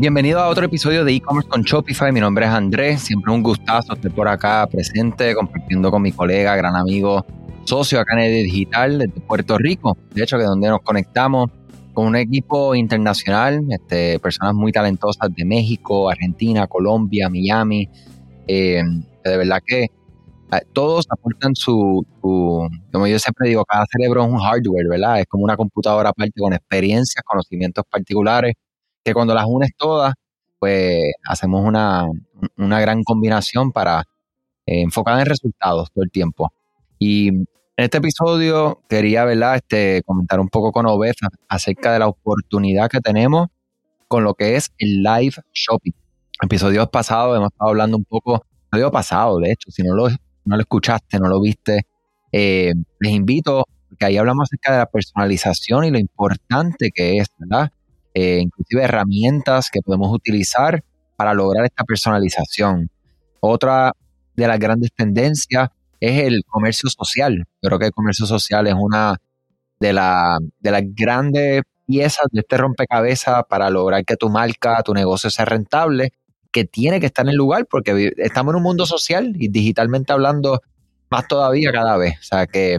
Bienvenido a otro episodio de e-commerce con Shopify. Mi nombre es Andrés. Siempre un gustazo estar por acá presente, compartiendo con mi colega, gran amigo, socio acá en el Digital desde Puerto Rico. De hecho, que donde nos conectamos con un equipo internacional, este, personas muy talentosas de México, Argentina, Colombia, Miami. Eh, de verdad que eh, todos aportan su, como yo siempre digo, cada cerebro es un hardware, ¿verdad? Es como una computadora aparte con experiencias, conocimientos particulares, que cuando las unes todas, pues hacemos una, gran combinación para eh, enfocar en resultados todo el tiempo. Y en este episodio quería, ¿verdad? Este, comentar un poco con Obesa acerca de la oportunidad que tenemos con lo que es el live shopping. Episodios pasados hemos estado hablando un poco, episodio pasado, de hecho, si no lo no lo escuchaste, no lo viste, eh, les invito, porque ahí hablamos acerca de la personalización y lo importante que es, ¿verdad? Eh, inclusive herramientas que podemos utilizar para lograr esta personalización. Otra de las grandes tendencias es el comercio social. Creo que el comercio social es una de, la, de las grandes piezas de este rompecabezas para lograr que tu marca, tu negocio sea rentable que tiene que estar en el lugar porque estamos en un mundo social y digitalmente hablando más todavía cada vez. O sea que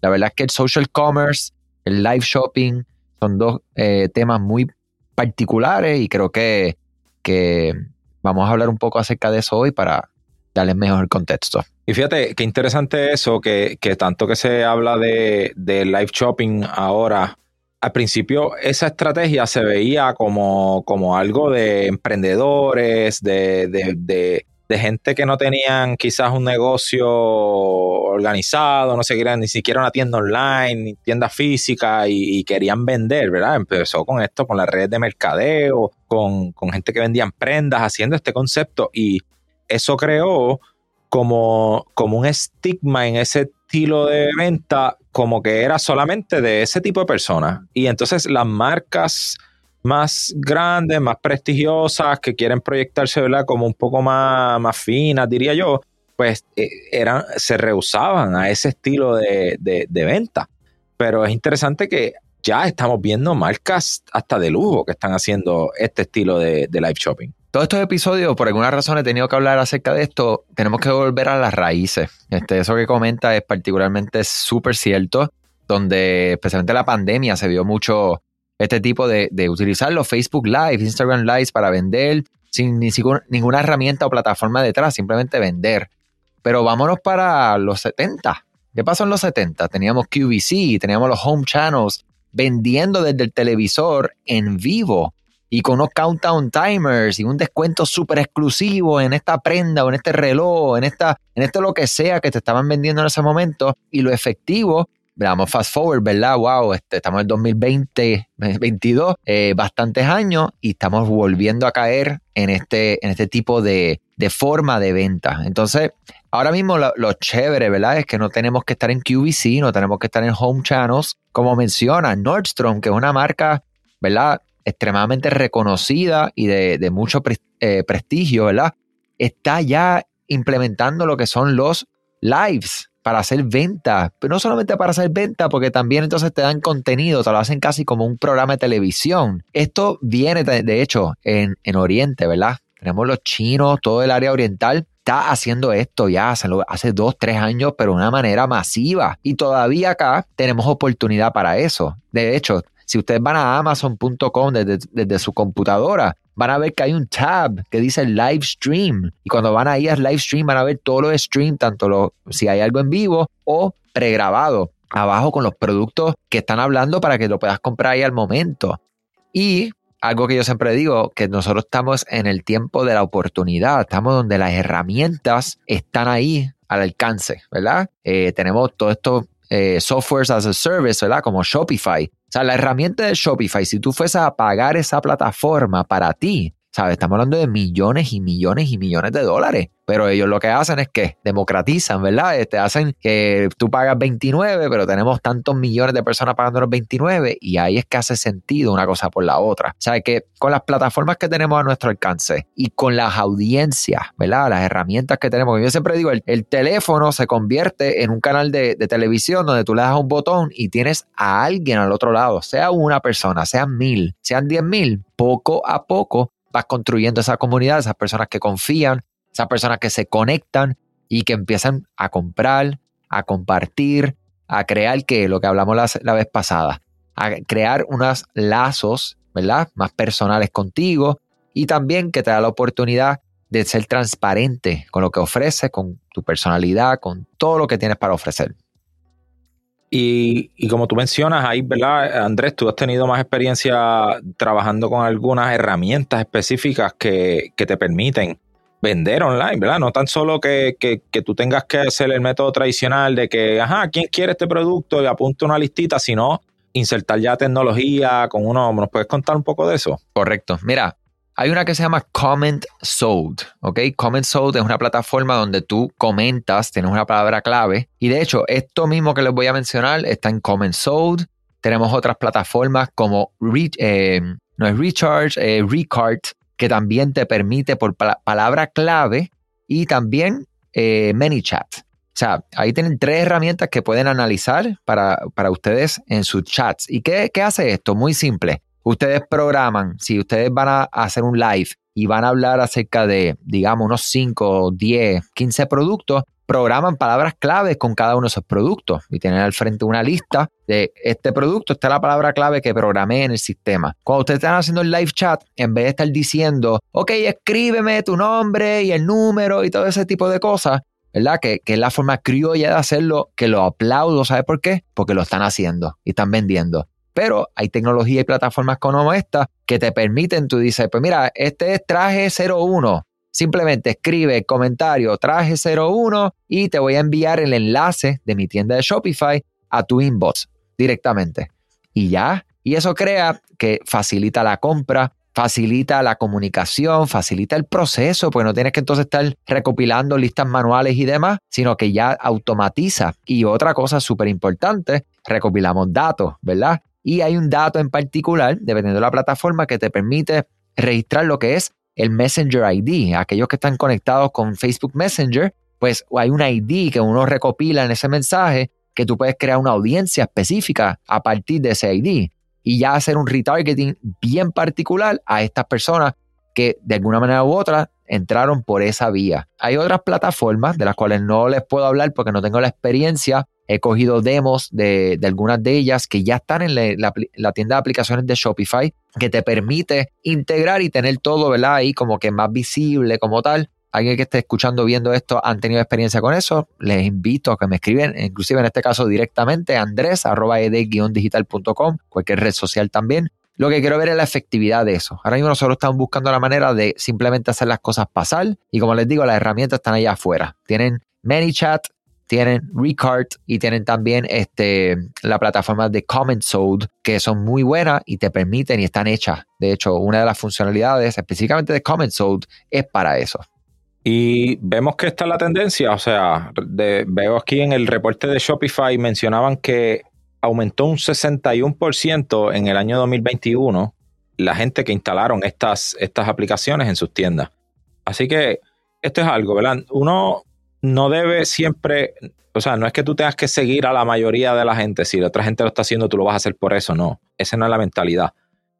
la verdad es que el social commerce, el live shopping son dos eh, temas muy particulares y creo que, que vamos a hablar un poco acerca de eso hoy para darles mejor contexto. Y fíjate qué interesante eso, que, que tanto que se habla de, de live shopping ahora al principio esa estrategia se veía como, como algo de emprendedores, de, gente que no tenían quizás un negocio organizado, no se querían ni siquiera una tienda online, ni tienda física y, querían vender, ¿verdad? Empezó con esto, con las redes de mercadeo, con, con gente que vendían prendas, haciendo este concepto y eso creó como, como un estigma en ese estilo de venta como que era solamente de ese tipo de personas. Y entonces las marcas más grandes, más prestigiosas, que quieren proyectarse ¿verdad? como un poco más, más finas, diría yo, pues eh, eran, se rehusaban a ese estilo de, venta. Pero es interesante que ya estamos viendo marcas hasta de lujo que están haciendo este estilo de, de live shopping todos estos episodios, por alguna razón he tenido que hablar acerca de esto, tenemos que volver a las raíces. Este, eso que comenta es particularmente súper cierto, donde especialmente la pandemia se vio mucho este tipo de, utilizar los Facebook Live, Instagram Live para vender sin ni ninguna herramienta o plataforma detrás, simplemente vender. Pero vámonos para los 70. ¿Qué pasó en los 70? Teníamos QVC, teníamos los home channels vendiendo desde el televisor en vivo y con unos countdown timers y un descuento súper exclusivo en esta prenda o en este reloj, en esta, en esto lo que sea que te estaban vendiendo en ese momento y lo efectivo. Veamos fast forward, ¿verdad? Wow, este, estamos en 2020, 2022, eh, bastantes años y estamos volviendo a caer en este, en este tipo de, de forma de venta. Entonces, ahora mismo lo, lo, chévere, ¿verdad? Es que no tenemos que estar en QVC, no tenemos que estar en Home Channels, como menciona Nordstrom, que es una marca, ¿verdad? extremadamente reconocida y de, mucho eh, prestigio, ¿verdad? Está ya implementando lo que son los lives para hacer venta, pero no solamente para hacer venta, porque también entonces te dan contenido, te lo hacen casi como un programa de televisión. Esto viene, de, hecho, en, en Oriente, ¿verdad? Tenemos los chinos, todo el área oriental está haciendo esto ya hace, dos, tres años, pero de una manera masiva. Y todavía acá tenemos oportunidad para eso. De hecho, si ustedes van a amazon.com desde, su computadora, van a ver que hay un tab que dice live stream. Y cuando van ahí a live stream, van a ver todo lo de stream, tanto lo, si hay algo en vivo o pregrabado. Abajo con los productos que están hablando para que lo puedas comprar ahí al momento. Y algo que yo siempre digo, que nosotros estamos en el tiempo de la oportunidad, estamos donde las herramientas están ahí al alcance, ¿verdad? Eh, tenemos todo esto eh, softwares as a service, ¿verdad? Como Shopify. O sea, la herramienta de Shopify, si tú fueses a pagar esa plataforma para ti, ¿sabes? Estamos hablando de millones y millones y millones de dólares. Pero ellos lo que hacen es que democratizan, ¿verdad? Te este, hacen que tú pagas 29, pero tenemos tantos millones de personas pagando los 29 y ahí es que hace sentido una cosa por la otra. O sea, que con las plataformas que tenemos a nuestro alcance y con las audiencias, ¿verdad? Las herramientas que tenemos. Yo siempre digo, el, teléfono se convierte en un canal de, de televisión donde tú le das un botón y tienes a alguien al otro lado, sea una persona, sean mil, sean diez mil, poco a poco vas construyendo esa comunidad, esas personas que confían, esas personas que se conectan y que empiezan a comprar, a compartir, a crear que lo que hablamos la, vez pasada, a crear unos lazos, ¿verdad? Más personales contigo y también que te da la oportunidad de ser transparente con lo que ofreces, con tu personalidad, con todo lo que tienes para ofrecer. Y, y, como tú mencionas ahí, ¿verdad? Andrés, tú has tenido más experiencia trabajando con algunas herramientas específicas que, que te permiten vender online, ¿verdad? No tan solo que, tú tengas que hacer el método tradicional de que, ajá, ¿quién quiere este producto? Y apunta una listita, sino insertar ya tecnología con uno. ¿Nos puedes contar un poco de eso? Correcto. Mira, hay una que se llama Comment Sold, ¿ok? Comment Sold es una plataforma donde tú comentas, tienes una palabra clave. Y de hecho, esto mismo que les voy a mencionar está en Comment Sold. Tenemos otras plataformas como, eh, no es Recharge, eh, que también te permite por palabra clave y también eh, ManyChat. O sea, ahí tienen tres herramientas que pueden analizar para, ustedes en sus chats. ¿Y qué, qué, hace esto? Muy simple. Ustedes programan, si ustedes van a hacer un live y van a hablar acerca de, digamos, unos 5, 10, 15 productos, programan palabras claves con cada uno de esos productos y tienen al frente una lista de este producto, esta es la palabra clave que programé en el sistema. Cuando ustedes están haciendo el live chat, en vez de estar diciendo, ok, escríbeme tu nombre y el número y todo ese tipo de cosas, ¿verdad? Que, que es la forma criolla de hacerlo, que lo aplaudo, ¿sabes por qué? Porque lo están haciendo y están vendiendo. Pero hay tecnología y plataformas como esta que te permiten, tú dices, pues mira, este es traje 01, Simplemente escribe comentario traje 01 y te voy a enviar el enlace de mi tienda de Shopify a tu inbox directamente. Y ya, y eso crea que facilita la compra, facilita la comunicación, facilita el proceso, pues no tienes que entonces estar recopilando listas manuales y demás, sino que ya automatiza. Y otra cosa súper importante, recopilamos datos, ¿verdad? Y hay un dato en particular, dependiendo de la plataforma, que te permite registrar lo que es el Messenger ID. Aquellos que están conectados con Facebook Messenger, pues hay un ID que uno recopila en ese mensaje que tú puedes crear una audiencia específica a partir de ese ID y ya hacer un retargeting bien particular a estas personas que de alguna manera u otra entraron por esa vía. Hay otras plataformas de las cuales no les puedo hablar porque no tengo la experiencia. He cogido demos de, algunas de ellas que ya están en la, tienda de aplicaciones de Shopify, que te permite integrar y tener todo, ¿verdad? Ahí como que más visible como tal. Alguien que esté escuchando, viendo esto, han tenido experiencia con eso, les invito a que me escriben, inclusive en este caso directamente, andrés, digitalcom cualquier red social también, lo que quiero ver es la efectividad de eso. Ahora mismo nosotros estamos buscando la manera de simplemente hacer las cosas pasar y como les digo, las herramientas están allá afuera. Tienen ManyChat, tienen Recart y tienen también este, la plataforma de Comment que son muy buenas y te permiten y están hechas. De hecho, una de las funcionalidades específicamente de Comment es para eso. Y vemos que esta es la tendencia, o sea, veo aquí en el reporte de Shopify mencionaban que aumentó un 61% en el año 2021 la gente que instalaron estas, estas aplicaciones en sus tiendas. Así que esto es algo, ¿verdad? Uno no debe siempre, o sea, no es que tú tengas que seguir a la mayoría de la gente, si la otra gente lo está haciendo, tú lo vas a hacer por eso, no, esa no es la mentalidad.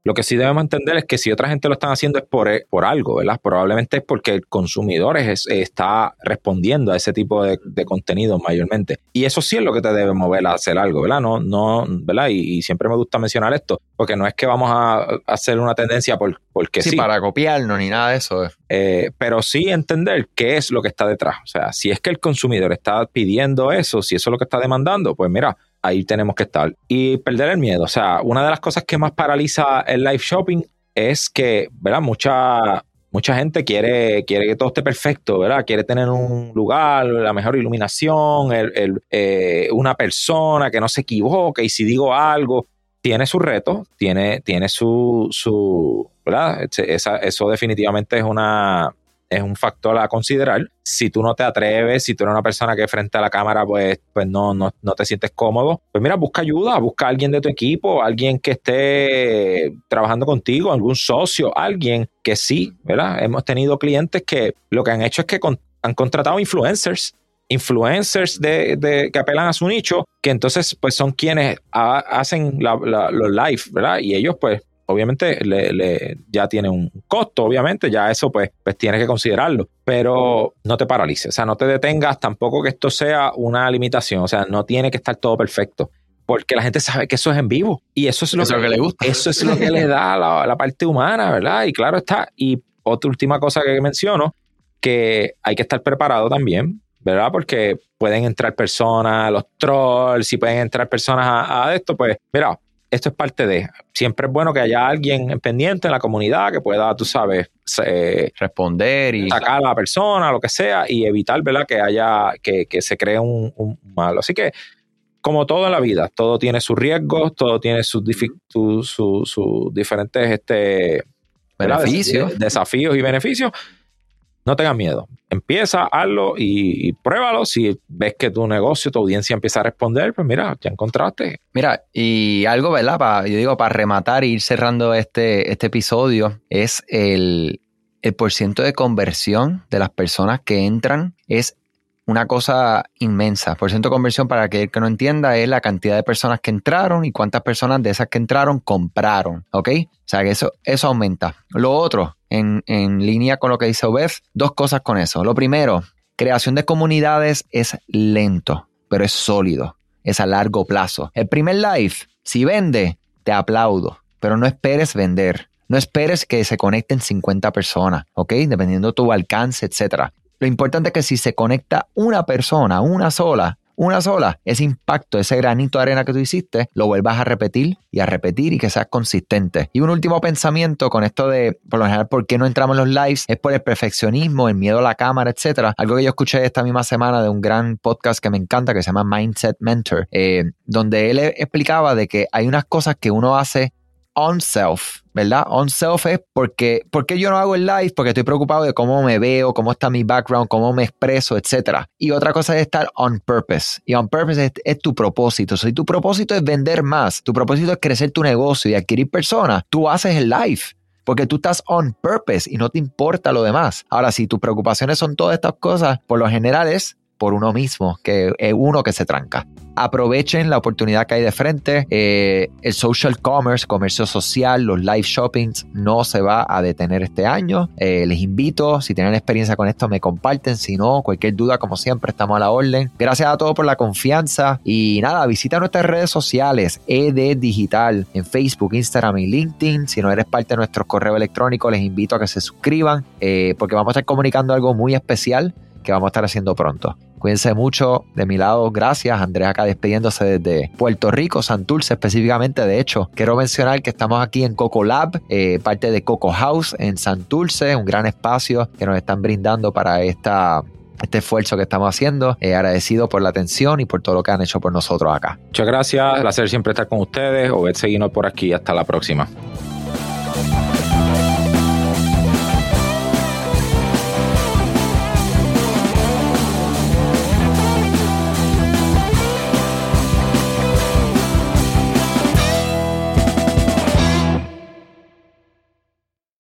Lo que sí debemos entender es que si otra gente lo están haciendo es por, por algo, ¿verdad? Probablemente es porque el consumidor está respondiendo a ese tipo de, contenido mayormente. Y eso sí es lo que te debe mover a hacer algo, ¿verdad? No, no, ¿verdad? Y, siempre me gusta mencionar esto, porque no es que vamos a, hacer una tendencia por, porque sí, sí. para copiarnos ni nada de eso. Eh, pero sí entender qué es lo que está detrás. O sea, si es que el consumidor está pidiendo eso, si eso es lo que está demandando, pues mira, ahí tenemos que estar. Y perder el miedo. O sea, una de las cosas que más paraliza el live shopping es que, ¿verdad? Mucha, mucha gente quiere, quiere que todo esté perfecto, ¿verdad? Quiere tener un lugar, la mejor iluminación, el, eh, una persona que no se equivoque y si digo algo, tiene su reto, tiene, tiene su, su ¿verdad? eso definitivamente es una, es un factor a considerar. Si tú no te atreves, si tú eres una persona que frente a la cámara pues, pues no, no, no te sientes cómodo, pues mira, busca ayuda, busca a alguien de tu equipo, alguien que esté trabajando contigo, algún socio, alguien que sí, ¿verdad? Hemos tenido clientes que lo que han hecho es que han contratado influencers influencers de, que apelan a su nicho, que entonces pues son quienes hacen los live, ¿verdad? Y ellos pues obviamente le, ya tiene un costo, obviamente, ya eso pues, pues tienes que considerarlo, pero no te paralices, o sea, no te detengas tampoco que esto sea una limitación, o sea, no tiene que estar todo perfecto porque la gente sabe que eso es en vivo y eso es lo, que, le gusta. Eso es lo que le da la, la parte humana, ¿verdad? Y claro está. Y otra última cosa que menciono, que hay que estar preparado también, ¿verdad? Porque pueden entrar personas, los trolls, si pueden entrar personas a, esto, pues mira, esto es parte de. Siempre es bueno que haya alguien pendiente en la comunidad que pueda, tú sabes, responder y sacar a la persona, lo que sea, y evitar, ¿verdad? Que haya, que, se cree un, un, malo. Así que como todo en la vida, todo tiene sus riesgos, todo tiene sus, diferentes este, beneficios. desafíos y beneficios. No tengas miedo. Empieza, hazlo y, pruébalo. Si ves que tu negocio, tu audiencia empieza a responder, pues mira, ya encontraste. Mira, y algo, ¿verdad? yo digo, para rematar e ir cerrando este, este episodio, es el, el porciento de conversión de las personas que entran es una cosa inmensa. Por ciento de conversión, para aquel que no entienda, es la cantidad de personas que entraron y cuántas personas de esas que entraron compraron. ¿Ok? O sea que eso, eso aumenta. Lo otro, en, línea con lo que dice Obed, dos cosas con eso. Lo primero, creación de comunidades es lento, pero es sólido. Es a largo plazo. El primer live, si vende, te aplaudo, pero no esperes vender. No esperes que se conecten 50 personas, ¿ok? Dependiendo de tu alcance, etcétera. Lo importante es que si se conecta una persona, una sola, una sola, ese impacto, ese granito de arena que tú hiciste, lo vuelvas a repetir y a repetir y que seas consistente. Y un último pensamiento con esto de, por lo general, ¿por qué no entramos en los lives? Es por el perfeccionismo, el miedo a la cámara, etcétera. Algo que yo escuché esta misma semana de un gran podcast que me encanta que se llama Mindset Mentor, eh, donde él explicaba de que hay unas cosas que uno hace on self, ¿verdad? On self es porque, porque yo no hago el live, porque estoy preocupado de cómo me veo, cómo está mi background, cómo me expreso, etc. Y otra cosa es estar on purpose. Y on purpose es, tu propósito. Si tu propósito es vender más, tu propósito es crecer tu negocio y adquirir personas, tú haces el live. Porque tú estás on purpose y no te importa lo demás. Ahora, si tus preocupaciones son todas estas cosas, por lo general es por uno mismo, que es uno que se tranca. Aprovechen la oportunidad que hay de frente. Eh, el social commerce, comercio social, los live shoppings no se va a detener este año. Eh, les invito, si tienen experiencia con esto, me comparten. Si no, cualquier duda, como siempre, estamos a la orden. Gracias a todos por la confianza. Y nada, visita nuestras redes sociales, ED Digital, en Facebook, Instagram y LinkedIn. Si no eres parte de nuestro correo electrónico, les invito a que se suscriban, eh, porque vamos a estar comunicando algo muy especial que vamos a estar haciendo pronto. Cuídense mucho. De mi lado, gracias. Andrés acá despidiéndose desde Puerto Rico, Santurce específicamente. De hecho, quiero mencionar que estamos aquí en Coco Lab, eh, parte de Coco House en Santurce, un gran espacio que nos están brindando para esta este esfuerzo que estamos haciendo. Eh, agradecido por la atención y por todo lo que han hecho por nosotros acá. Muchas gracias. Un placer siempre estar con ustedes. O ver seguirnos por aquí. Hasta la próxima.